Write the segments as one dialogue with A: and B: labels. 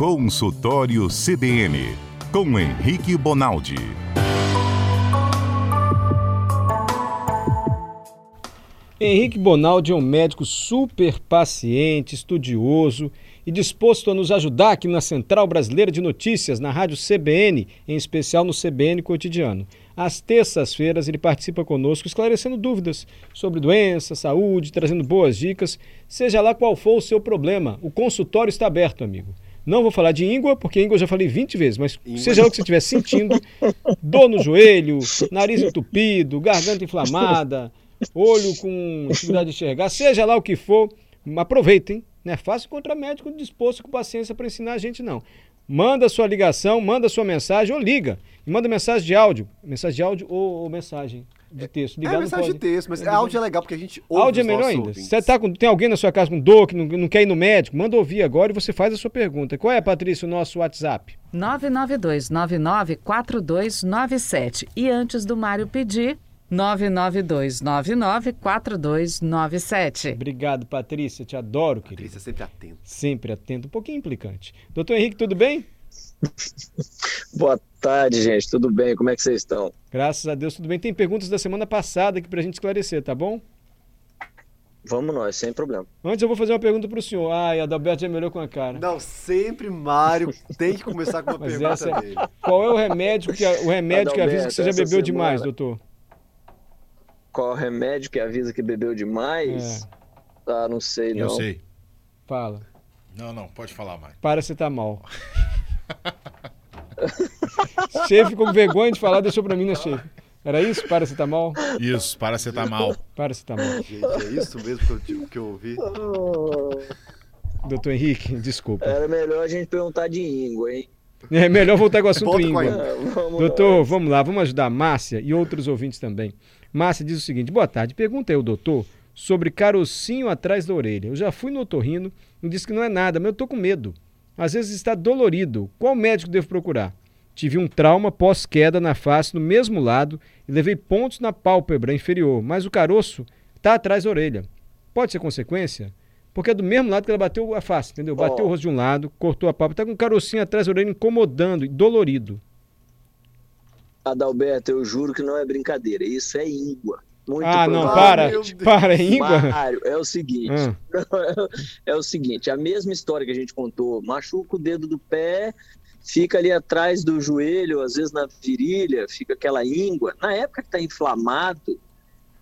A: Consultório CBN, com Henrique Bonaldi.
B: Henrique Bonaldi é um médico super paciente, estudioso e disposto a nos ajudar aqui na Central Brasileira de Notícias, na Rádio CBN, em especial no CBN Cotidiano. Às terças-feiras ele participa conosco esclarecendo dúvidas sobre doença, saúde, trazendo boas dicas, seja lá qual for o seu problema. O consultório está aberto, amigo. Não vou falar de íngua, porque íngua eu já falei 20 vezes, mas íngua. seja o que você estiver sentindo, dor no joelho, nariz entupido, garganta inflamada, olho com dificuldade de enxergar, seja lá o que for, aproveitem. Não é fácil encontrar médico disposto com paciência para ensinar a gente, não. Manda sua ligação, manda sua mensagem ou liga. E manda mensagem de áudio. Mensagem de áudio ou, ou mensagem de texto.
C: Ligar é mensagem de texto, mas é, áudio é legal porque a gente ouve
B: Áudio é melhor ainda. Você tá com, tem alguém na sua casa com dor, que não, não quer ir no médico? Manda ouvir agora e você faz a sua pergunta. Qual é, Patrícia, o nosso WhatsApp?
D: 992-994297. E antes do Mário pedir, 992994297.
B: Obrigado, Patrícia. Te adoro, querida.
C: Patrícia, sempre atento.
B: Sempre atento, um pouquinho implicante. Doutor Henrique, tudo bem?
E: Boa tarde, gente. Tudo bem? Como é que vocês estão?
B: Graças a Deus, tudo bem. Tem perguntas da semana passada aqui pra gente esclarecer, tá bom?
E: Vamos nós, sem problema.
B: Antes eu vou fazer uma pergunta pro senhor. Ai, Adalberto já melhorou com a cara.
C: Não, sempre Mário tem que começar com uma Mas pergunta essa... dele.
B: Qual é o remédio que, o remédio que avisa que você já bebeu semana... demais, doutor?
E: Qual remédio que avisa que bebeu demais? É. Ah, não sei, não.
F: Eu sei.
B: Fala.
F: Não, não, pode falar mais.
B: Paracetamol. chefe ficou com vergonha de falar, deixou pra mim, né, chefe? Era isso? Paracetamol?
F: Isso, paracetamol.
B: Paracetamol.
C: Gente, é isso mesmo que eu, que eu ouvi?
B: Doutor Henrique, desculpa.
E: Era melhor a gente perguntar de íngua, hein?
B: É melhor voltar com o assunto íngua. É, doutor, lá. vamos lá, vamos ajudar a Márcia e outros ouvintes também. Márcia diz o seguinte: boa tarde, pergunta aí ao doutor sobre carocinho atrás da orelha. Eu já fui no otorrino e disse que não é nada, mas eu tô com medo. Às vezes está dolorido. Qual médico devo procurar? Tive um trauma pós-queda na face no mesmo lado e levei pontos na pálpebra inferior, mas o caroço está atrás da orelha. Pode ser consequência? Porque é do mesmo lado que ela bateu a face, entendeu? Bateu oh. o rosto de um lado, cortou a pálpebra, está com um carocinho atrás da orelha incomodando e dolorido.
E: Adalberto, eu juro que não é brincadeira. Isso é íngua.
B: Muito ah, não, para, para, íngua.
E: Mário, é o seguinte, ah. é o seguinte, a mesma história que a gente contou, machuca o dedo do pé, fica ali atrás do joelho, às vezes na virilha, fica aquela íngua. Na época que está inflamado,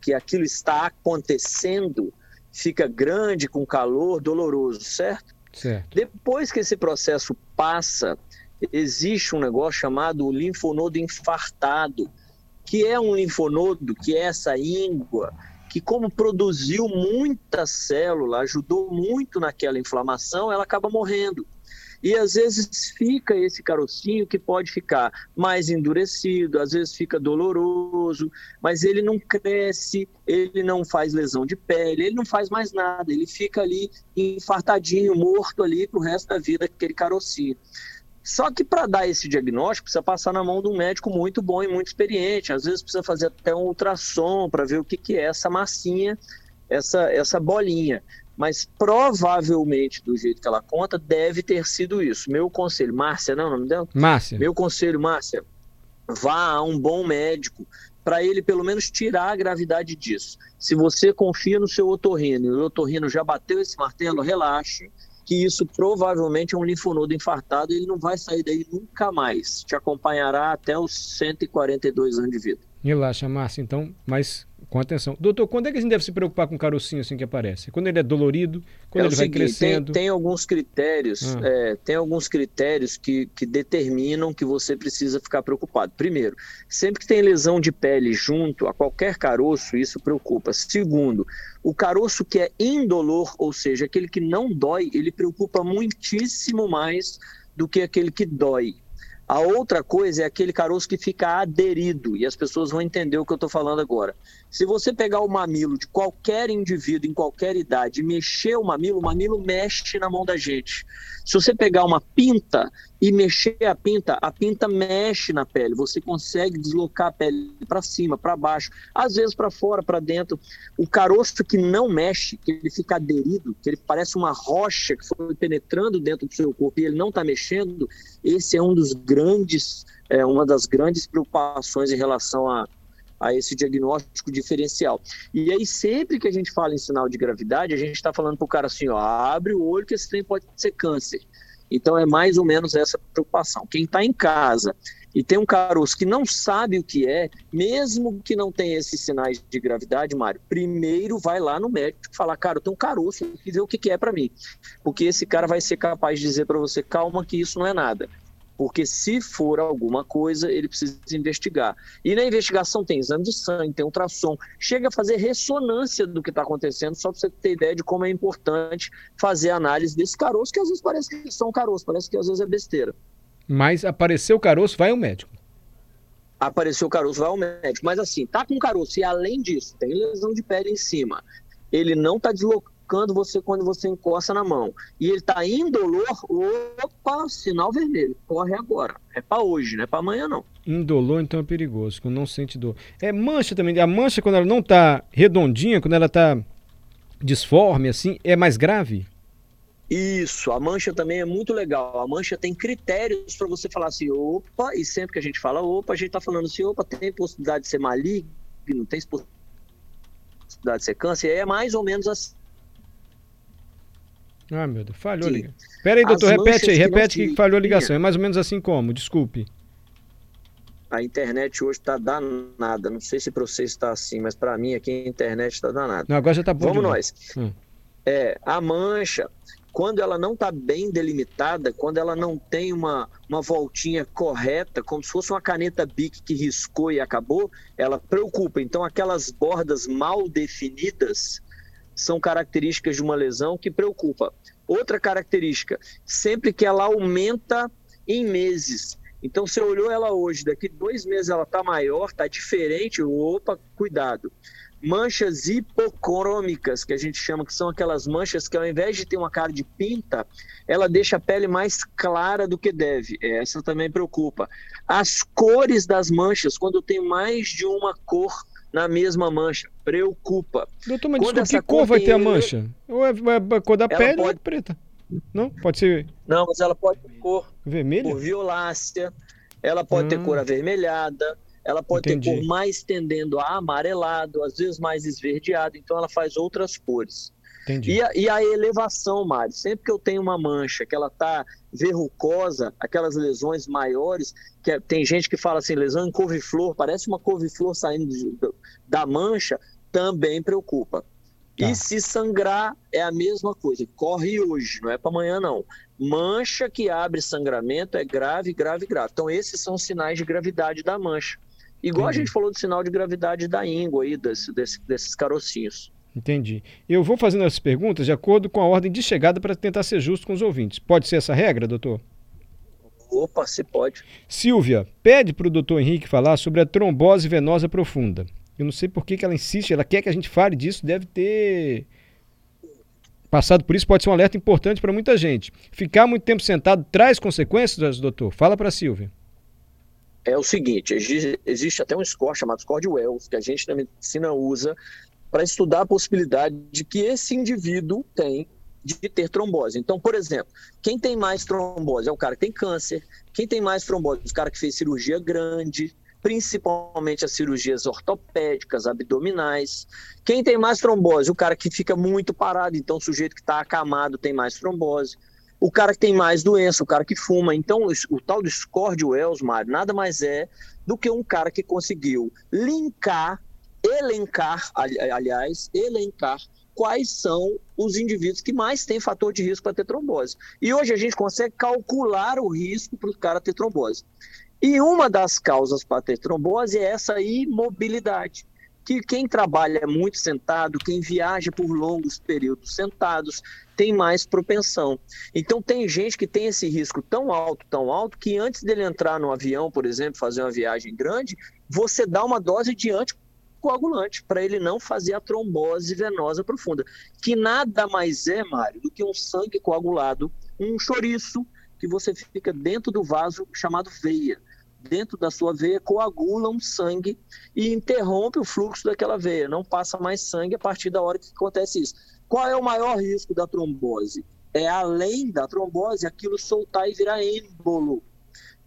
E: que aquilo está acontecendo, fica grande, com calor, doloroso, certo?
B: Certo.
E: Depois que esse processo passa, existe um negócio chamado linfonodo infartado, que é um linfonodo, que é essa íngua, que como produziu muita célula, ajudou muito naquela inflamação, ela acaba morrendo. E às vezes fica esse carocinho que pode ficar mais endurecido, às vezes fica doloroso, mas ele não cresce, ele não faz lesão de pele, ele não faz mais nada, ele fica ali infartadinho, morto ali pro resto da vida, aquele carocinho. Só que para dar esse diagnóstico, precisa passar na mão de um médico muito bom e muito experiente. Às vezes precisa fazer até um ultrassom para ver o que, que é essa massinha, essa, essa bolinha. Mas provavelmente, do jeito que ela conta, deve ter sido isso. Meu conselho, Márcia, não, é o nome dela?
B: Márcia.
E: Meu conselho, Márcia, vá a um bom médico para ele pelo menos tirar a gravidade disso. Se você confia no seu otorrino e o otorrino já bateu esse martelo, relaxe que isso provavelmente é um linfonodo infartado e ele não vai sair daí nunca mais. Te acompanhará até os 142 anos de vida.
B: Relaxa, Márcia, então, mas com atenção. Doutor, quando é que a gente deve se preocupar com o carocinho assim que aparece? Quando ele é dolorido? Quando é ele seguinte, vai crescendo?
E: Tem, tem alguns critérios, ah. é, tem alguns critérios que, que determinam que você precisa ficar preocupado. Primeiro, sempre que tem lesão de pele junto a qualquer caroço, isso preocupa. Segundo, o caroço que é indolor, ou seja, aquele que não dói, ele preocupa muitíssimo mais do que aquele que dói. A outra coisa é aquele caroço que fica aderido, e as pessoas vão entender o que eu estou falando agora. Se você pegar o mamilo de qualquer indivíduo, em qualquer idade, e mexer o mamilo, o mamilo mexe na mão da gente. Se você pegar uma pinta e mexer a pinta, a pinta mexe na pele, você consegue deslocar a pele para cima, para baixo, às vezes para fora, para dentro. O caroço que não mexe, que ele fica aderido, que ele parece uma rocha que foi penetrando dentro do seu corpo e ele não está mexendo, esse é um dos grandes, é, uma das grandes preocupações em relação a, a esse diagnóstico diferencial. E aí, sempre que a gente fala em sinal de gravidade, a gente está falando para o cara assim, ó, abre o olho que esse trem pode ser câncer. Então é mais ou menos essa preocupação. Quem está em casa e tem um caroço que não sabe o que é, mesmo que não tenha esses sinais de gravidade, Mário, primeiro vai lá no médico falar, cara, eu tenho um caroço, e dizer o que, que é para mim. Porque esse cara vai ser capaz de dizer para você, calma que isso não é nada. Porque se for alguma coisa, ele precisa investigar. E na investigação tem exame de sangue, tem ultrassom, chega a fazer ressonância do que está acontecendo, só para você ter ideia de como é importante fazer análise desse caroço, que às vezes parece que são caroço, parece que às vezes é besteira.
B: Mas apareceu o caroço, vai ao médico.
E: Apareceu o caroço, vai ao médico. Mas assim, tá com caroço e além disso, tem lesão de pele em cima. Ele não está deslocando machucando você quando você encosta na mão. E ele está indolor, opa, sinal vermelho, corre agora. É para hoje, não é para amanhã não.
B: Indolor então é perigoso, quando não sente dor. É mancha também, a mancha quando ela não está redondinha, quando ela está disforme assim, é mais grave?
E: Isso, a mancha também é muito legal. A mancha tem critérios para você falar assim, opa, e sempre que a gente fala opa, a gente está falando assim, opa, tem possibilidade de ser maligno, tem possibilidade de ser câncer, é mais ou menos assim
B: ah, meu Deus, falhou a ligação. Pera aí, doutor, repete aí, repete que, que falhou a ligação. É mais ou menos assim como? Desculpe.
E: A internet hoje está danada. Não sei se para você está assim, mas para mim aqui a internet está danada.
B: Não, agora já está bom.
E: Vamos nós. Hum. É, a mancha, quando ela não está bem delimitada, quando ela não tem uma, uma voltinha correta, como se fosse uma caneta Bic que riscou e acabou, ela preocupa. Então, aquelas bordas mal definidas, são características de uma lesão que preocupa. Outra característica, sempre que ela aumenta em meses. Então, você olhou ela hoje, daqui dois meses ela está maior, está diferente, opa, cuidado. Manchas hipocrômicas, que a gente chama, que são aquelas manchas que ao invés de ter uma cara de pinta, ela deixa a pele mais clara do que deve. Essa também preocupa. As cores das manchas, quando tem mais de uma cor na mesma mancha. Preocupa.
B: Doutor, mas desculpa, que cor vai ter a mancha? Ou é, é a cor da pele pode... ou é preta? Não? Pode ser.
E: Não, mas ela pode ter cor.
B: Vermelha?
E: Cor violácea. Ela pode ah. ter cor avermelhada. Ela pode Entendi. ter cor mais tendendo a amarelado, às vezes mais esverdeado. Então ela faz outras cores. Entendi. E a, e a elevação, Mário, sempre que eu tenho uma mancha que ela tá verrucosa, aquelas lesões maiores, que é, tem gente que fala assim, lesão em couve-flor, parece uma couve-flor saindo de, da mancha, também preocupa. Tá. E se sangrar, é a mesma coisa. Corre hoje, não é para amanhã, não. Mancha que abre sangramento é grave, grave, grave. Então, esses são os sinais de gravidade da mancha. Igual Entendi. a gente falou do sinal de gravidade da íngua aí, desse, desse, desses carocinhos.
B: Entendi. Eu vou fazendo essas perguntas de acordo com a ordem de chegada para tentar ser justo com os ouvintes. Pode ser essa regra, doutor?
E: Opa, se pode.
B: Silvia, pede para o doutor Henrique falar sobre a trombose venosa profunda. Eu não sei por que, que ela insiste, ela quer que a gente fale disso, deve ter passado por isso, pode ser um alerta importante para muita gente. Ficar muito tempo sentado traz consequências, doutor? Fala para a Silvia.
E: É o seguinte, existe até um score chamado score de Wells, que a gente na medicina usa para estudar a possibilidade de que esse indivíduo tem de ter trombose. Então, por exemplo, quem tem mais trombose é o cara que tem câncer, quem tem mais trombose é o cara que fez cirurgia grande, principalmente as cirurgias ortopédicas, abdominais. Quem tem mais trombose? O cara que fica muito parado, então o sujeito que está acamado tem mais trombose. O cara que tem mais doença, o cara que fuma. Então, o tal do score de Wells, Mário, nada mais é do que um cara que conseguiu linkar elencar, aliás, elencar quais são os indivíduos que mais têm fator de risco para ter trombose. E hoje a gente consegue calcular o risco para o cara ter trombose. E uma das causas para ter trombose é essa imobilidade. Que quem trabalha muito sentado, quem viaja por longos períodos sentados, tem mais propensão. Então tem gente que tem esse risco tão alto, tão alto, que antes dele entrar no avião, por exemplo, fazer uma viagem grande, você dá uma dose de anticorpos coagulante, para ele não fazer a trombose venosa profunda, que nada mais é, Mário, do que um sangue coagulado, um chouriço que você fica dentro do vaso chamado veia. Dentro da sua veia coagula um sangue e interrompe o fluxo daquela veia. Não passa mais sangue a partir da hora que acontece isso. Qual é o maior risco da trombose? É além da trombose aquilo soltar e virar êmbolo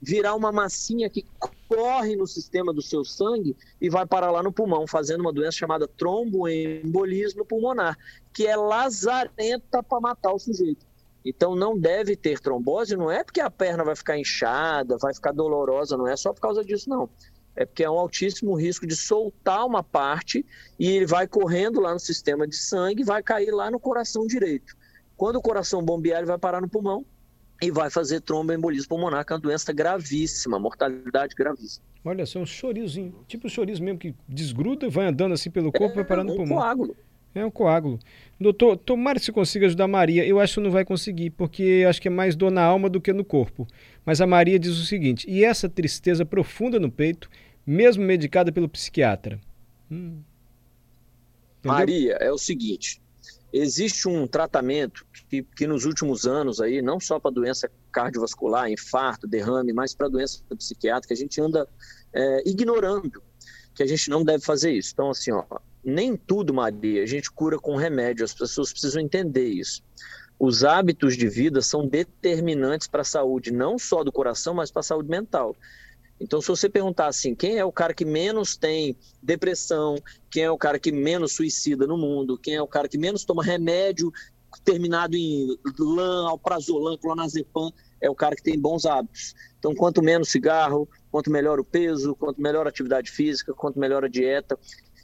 E: virar uma massinha que corre no sistema do seu sangue e vai parar lá no pulmão, fazendo uma doença chamada tromboembolismo pulmonar, que é lazarenta para matar o sujeito. Então não deve ter trombose, não é porque a perna vai ficar inchada, vai ficar dolorosa, não é só por causa disso, não. É porque é um altíssimo risco de soltar uma parte e ele vai correndo lá no sistema de sangue, vai cair lá no coração direito. Quando o coração bombear, ele vai parar no pulmão e vai fazer tromboembolismo pulmonar, que é uma doença gravíssima, mortalidade gravíssima.
B: Olha só, um chorizinho, tipo um chorizo mesmo que desgruda, vai andando assim pelo corpo, é, vai parar no
E: um
B: pulmão.
E: Coágulo.
B: É um coágulo. Doutor, tomara que você consiga ajudar a Maria. Eu acho que não vai conseguir, porque acho que é mais dor na alma do que no corpo. Mas a Maria diz o seguinte: e essa tristeza profunda no peito, mesmo medicada pelo psiquiatra? Hum.
E: Maria, é o seguinte: Existe um tratamento que, que nos últimos anos aí, não só para doença cardiovascular, infarto, derrame, mas para doença psiquiátrica, a gente anda é, ignorando que a gente não deve fazer isso. Então, assim, ó, nem tudo, Maria, a gente cura com remédio, as pessoas precisam entender isso. Os hábitos de vida são determinantes para a saúde, não só do coração, mas para a saúde mental. Então, se você perguntar assim, quem é o cara que menos tem depressão, quem é o cara que menos suicida no mundo, quem é o cara que menos toma remédio terminado em LAN, alprazolam, clonazepam, é o cara que tem bons hábitos. Então, quanto menos cigarro, quanto melhor o peso, quanto melhor a atividade física, quanto melhor a dieta.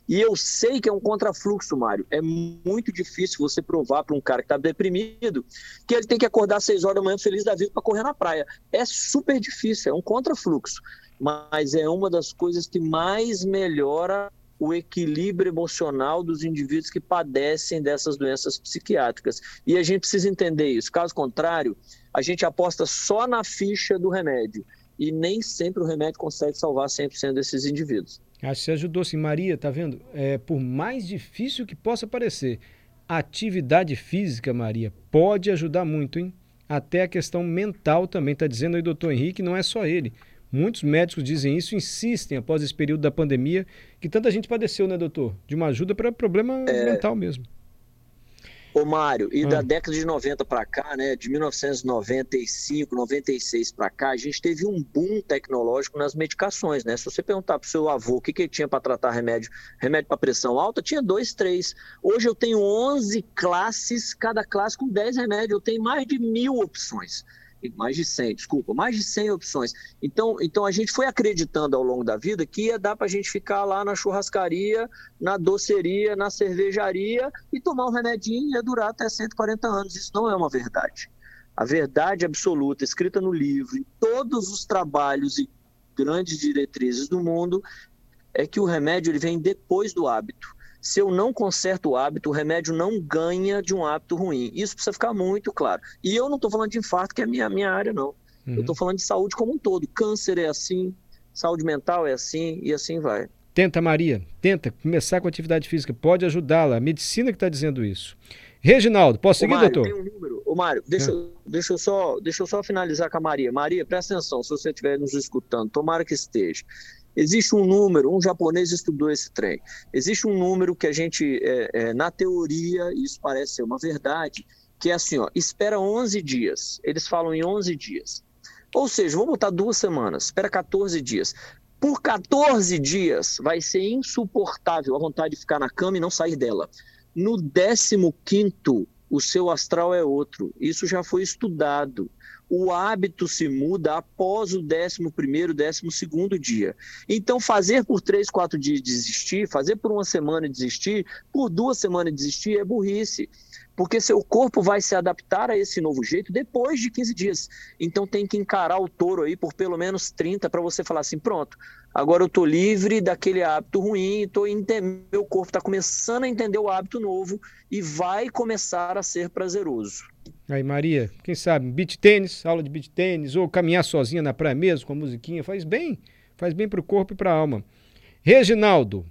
E: E eu sei que é um contrafluxo, Mário. É muito difícil você provar para um cara que está deprimido que ele tem que acordar às 6 horas da manhã feliz da vida para correr na praia. É super difícil, é um contrafluxo mas é uma das coisas que mais melhora o equilíbrio emocional dos indivíduos que padecem dessas doenças psiquiátricas. E a gente precisa entender isso. Caso contrário, a gente aposta só na ficha do remédio e nem sempre o remédio consegue salvar 100% desses indivíduos.
B: Acho que você ajudou sim. Maria, tá vendo? É, por mais difícil que possa parecer, a atividade física, Maria, pode ajudar muito, hein? Até a questão mental também. Está dizendo aí, doutor Henrique, não é só ele. Muitos médicos dizem isso, insistem após esse período da pandemia, que tanta gente padeceu, né, doutor? De uma ajuda para problema é... mental mesmo.
E: Ô Mário, e ah. da década de 90 para cá, né, de 1995, 96 para cá, a gente teve um boom tecnológico nas medicações, né? Se você perguntar para o seu avô o que, que ele tinha para tratar remédio, remédio para pressão alta, tinha dois, três. Hoje eu tenho 11 classes, cada classe com 10 remédios, eu tenho mais de mil opções mais de 100, desculpa, mais de 100 opções. Então, então a gente foi acreditando ao longo da vida que ia dar para a gente ficar lá na churrascaria, na doceria, na cervejaria e tomar um remedinho e ia durar até 140 anos. Isso não é uma verdade. A verdade absoluta, escrita no livro, em todos os trabalhos e grandes diretrizes do mundo, é que o remédio ele vem depois do hábito se eu não conserto o hábito, o remédio não ganha de um hábito ruim. Isso precisa ficar muito claro. E eu não estou falando de infarto, que é a minha, minha área, não. Uhum. Eu estou falando de saúde como um todo. Câncer é assim, saúde mental é assim e assim vai.
B: Tenta, Maria, tenta começar com atividade física, pode ajudá-la. A medicina que está dizendo isso. Reginaldo, posso seguir,
E: Ô, Mário,
B: doutor?
E: Tem um número. Ô, Mário, deixa, é. deixa, eu só, deixa eu só finalizar com a Maria. Maria, presta atenção, se você estiver nos escutando, tomara que esteja. Existe um número, um japonês estudou esse trem. Existe um número que a gente, é, é, na teoria, isso parece ser uma verdade, que é assim, ó, espera 11 dias. Eles falam em 11 dias. Ou seja, vamos botar duas semanas, espera 14 dias. Por 14 dias vai ser insuportável a vontade de ficar na cama e não sair dela. No 15 o seu astral é outro. Isso já foi estudado o hábito se muda após o 11 primeiro, 12 segundo dia. Então, fazer por três, quatro dias desistir, fazer por uma semana desistir, por duas semanas desistir é burrice porque seu corpo vai se adaptar a esse novo jeito depois de 15 dias. Então tem que encarar o touro aí por pelo menos 30 para você falar assim, pronto, agora eu tô livre daquele hábito ruim, tô meu corpo está começando a entender o hábito novo e vai começar a ser prazeroso.
B: Aí, Maria, quem sabe, beat tênis, aula de beat tênis, ou caminhar sozinha na praia mesmo, com a musiquinha, faz bem, faz bem para o corpo e para a alma. Reginaldo,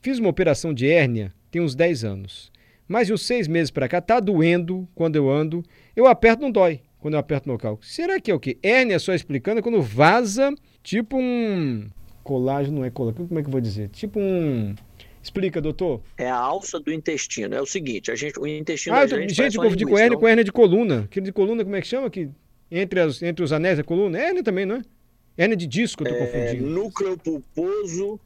B: fiz uma operação de hérnia tem uns 10 anos. Mais de uns seis meses para cá, tá doendo quando eu ando. Eu aperto, não dói. quando eu aperto no local. Será que é o quê? Hérnia, só explicando, é quando vaza, tipo um colágeno, não é colágeno, como é que eu vou dizer? Tipo um... Explica, doutor.
E: É a alça do intestino. É o seguinte, a gente, o intestino
B: Ah,
E: da gente
B: gente, confundi com
E: linguiça,
B: hérnia com hérnia de coluna. Aquele de coluna, como é que chama? Que entre, as, entre os anéis da coluna? Hérnia também, não é? Hérnia de disco, eu tô
E: É,
B: confundindo.
E: núcleo pulposo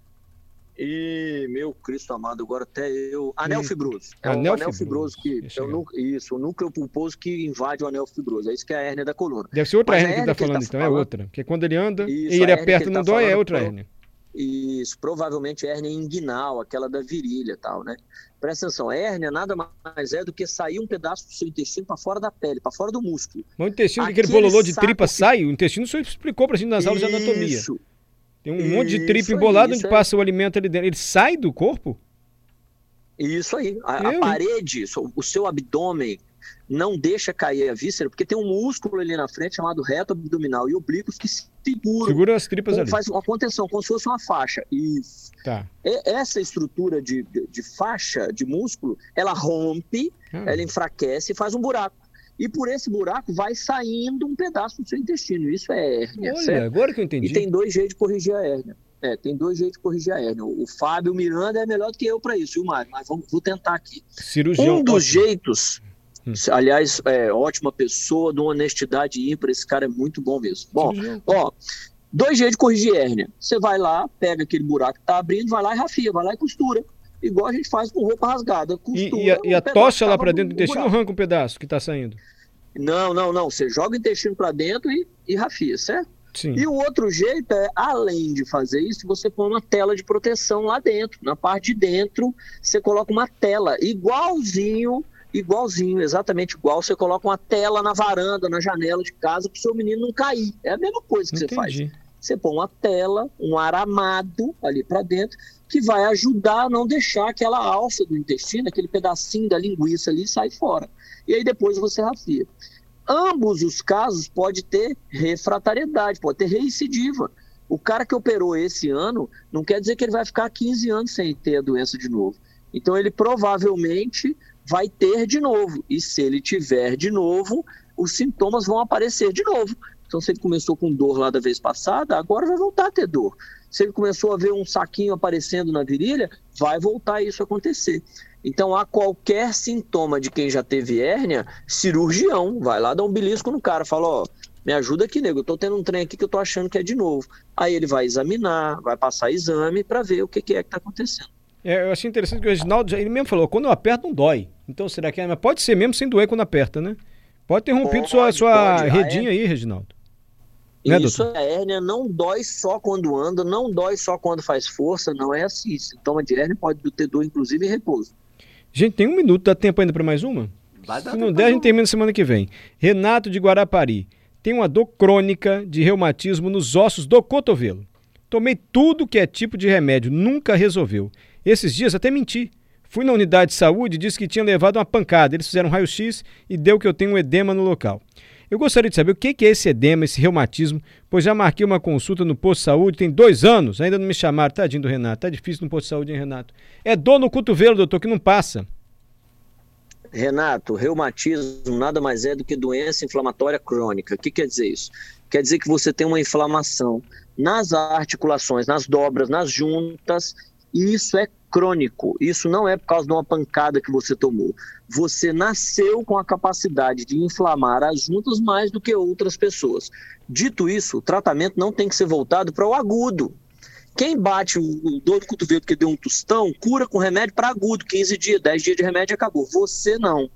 E: e, meu Cristo amado, agora até eu... Anel fibroso. É
B: Anel
E: o anel
B: fibroso.
E: fibroso que... É o isso, o núcleo pulposo que invade o anel fibroso. É isso que é a hérnia da coluna.
B: Deve ser outra
E: Mas a
B: hérnia que ele tá
E: ele
B: falando,
E: tá
B: então, é
E: falando-
B: outra. Porque quando ele anda
E: Isso,
B: e
E: a
B: ele aperta e não
E: tá
B: dói, é outra hérnia.
E: Isso, provavelmente hérnia inguinal, aquela da virilha e tal, né? Presta atenção, hérnia nada mais é do que sair um pedaço do seu intestino para fora da pele, para fora do músculo.
B: Mas o intestino, aquele
E: Aquele
B: bololô de tripa
E: que-
B: sai, o intestino só explicou pra gente nas aulas de anatomia.
E: Isso,
B: Tem um monte de
E: Isso
B: tripa
E: aí,
B: embolada
E: isso
B: onde passa o alimento ali dentro. Ele sai do corpo?
E: isso aí. A, a parede, o- seu abdômen não deixa cair a víscera, porque tem um músculo ali na frente chamado reto abdominal e oblíquos que seguram,
B: Segura as tripas ali.
E: faz uma contenção, como se fosse uma faixa. Isso.
B: Tá.
E: E- Essa estrutura de, de, de faixa de músculo, ela rompe
B: Ah,
E: ela enfraquece e faz um buraco. E por esse buraco vai saindo um pedaço do seu intestino. Isso é hérnia,
B: Olha,
E: certo?
B: agora que eu entendi.
E: E tem dois jeitos de corrigir a hérnia. É, tem dois jeitos de corrigir a hérnia. O Fábio Miranda é melhor do que eu para isso, viu, Mário? Mas vamos, vou tentar aqui.
B: Cirurgião.
E: Um dos jeitos,
B: Hum.
E: aliás, é ótima pessoa, de uma honestidade ímpar, esse cara é muito bom mesmo. Bom,
B: Cirurgião.
E: ó, dois jeitos de corrigir hérnia. Você vai lá, pega aquele buraco que tá abrindo, vai lá e rafia, vai lá e costura. Igual a gente faz com roupa rasgada.
B: E,
E: Costura,
B: e a, e a
E: um pedaço
B: tocha lá
E: tava
B: pra
E: no-
B: dentro do
E: no
B: intestino
E: buraco.
B: arranca um pedaço que tá saindo.
E: Não, não, não. Você joga o intestino para dentro e, e rafia, certo?
B: Sim.
E: E o outro jeito é, além de fazer isso, você põe uma tela de proteção lá dentro. Na parte de dentro, você coloca uma tela igualzinho, igualzinho, exatamente igual. Você coloca uma tela na varanda, na janela de casa, para o seu menino não cair. É a mesma coisa que você faz.
B: Entendi.
E: Você põe uma tela, um aramado ali para dentro, que vai ajudar a não deixar aquela alça do intestino, aquele pedacinho da linguiça ali, sair fora. E aí depois você rafia. Ambos os casos pode ter refratariedade, pode ter recidiva. O cara que operou esse ano não quer dizer que ele vai ficar 15 anos sem ter a doença de novo. Então ele provavelmente vai ter de novo. E se ele tiver de novo, os sintomas vão aparecer de novo. Então, se ele começou com dor lá da vez passada, agora vai voltar a ter dor. Se ele começou a ver um saquinho aparecendo na virilha, vai voltar isso a acontecer. Então, a qualquer sintoma de quem já teve hérnia, cirurgião, vai lá dar um belisco no cara, fala, ó, me ajuda aqui, nego, eu tô tendo um trem aqui que eu tô achando que é de novo. Aí ele vai examinar, vai passar exame para ver o que, que é que tá acontecendo.
B: É, eu achei interessante que o Reginaldo, ele mesmo falou, quando eu aperto não dói. Então será que é? Mas pode ser mesmo sem doer quando aperta, né? Pode ter rompido
E: Pode,
B: sua, sua
E: pode. Ah,
B: redinha aí, Reginaldo. Né,
E: Isso, a hérnia não dói só quando anda, não dói só quando faz força, não é assim. Sintoma de hérnia pode ter dor, inclusive, em repouso.
B: Gente, tem um minuto, dá tempo ainda para mais uma?
C: Vai dar
B: Se não der, a gente termina semana que vem. Renato de Guarapari. Tem uma dor crônica de reumatismo nos ossos do cotovelo. Tomei tudo que é tipo de remédio, nunca resolveu. Esses dias até menti. Fui na unidade de saúde e disse que tinha levado uma pancada. Eles fizeram um raio-x e deu que eu tenho um edema no local. Eu gostaria de saber o que é esse edema, esse reumatismo, pois já marquei uma consulta no posto de saúde tem dois anos, ainda não me chamaram. Tadinho do Renato, tá difícil no posto de saúde, hein, Renato? É dor no cotovelo, doutor, que não passa.
E: Renato, reumatismo nada mais é do que doença inflamatória crônica. O que quer dizer isso? Quer dizer que você tem uma inflamação nas articulações, nas dobras, nas juntas, e isso é crônico. Isso não é por causa de uma pancada que você tomou. Você nasceu com a capacidade de inflamar as juntas mais do que outras pessoas. Dito isso, o tratamento não tem que ser voltado para o agudo. Quem bate o, dor do cotovelo porque deu um tostão, cura com remédio para agudo, 15 dias, 10 dias de remédio acabou. Você não.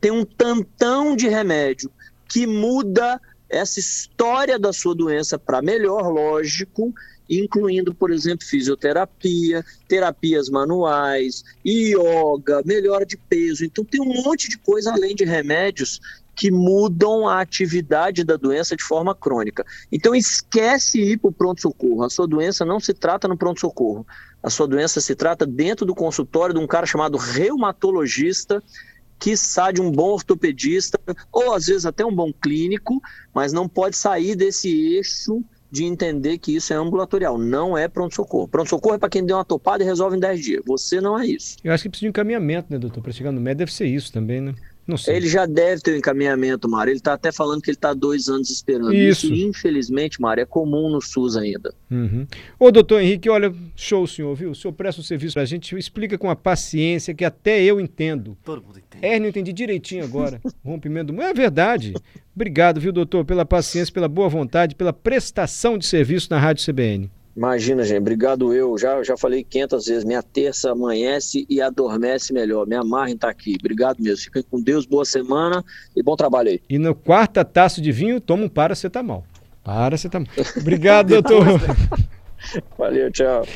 E: Tem um tantão de remédio que muda essa história da sua doença para melhor, lógico, incluindo, por exemplo, fisioterapia, terapias manuais, yoga, melhora de peso. Então tem um monte de coisa além de remédios que mudam a atividade da doença de forma crônica. Então esquece ir para o pronto-socorro. A sua doença não se trata no pronto-socorro. A sua doença se trata dentro do consultório de um cara chamado reumatologista, quiçá de um bom ortopedista, ou às vezes até um bom clínico, mas não pode sair desse eixo de entender que isso é ambulatorial, não é pronto-socorro. Pronto-socorro é para quem deu uma topada e resolve em 10 dias. Você não é isso.
B: Eu acho que precisa de um encaminhamento, né, doutor? Para chegar no médico deve ser isso também, né? Não sei.
E: Ele já deve ter o encaminhamento, Mário. Ele está até falando que ele está dois anos esperando.
B: Isso.
E: infelizmente, Mário, é comum no SUS ainda.
B: Uhum. Ô, doutor Henrique, olha, show, senhor, viu? O senhor presta um serviço pra gente, explica com a paciência que até eu entendo.
C: Todo mundo entende.
B: É, não entendi direitinho agora. Rompimento do. É verdade. Obrigado, viu, doutor, pela paciência, pela boa vontade, pela prestação de serviço na Rádio CBN.
E: Imagina, gente. Obrigado eu. Já, já falei 500 vezes. Minha terça amanhece e adormece melhor. Me amarra em estar aqui. Obrigado mesmo. Fiquem com Deus. Boa semana e bom trabalho aí.
B: E na quarta taça de vinho, toma um paracetamol. Paracetamol. Obrigado, doutor.
E: Valeu, tchau.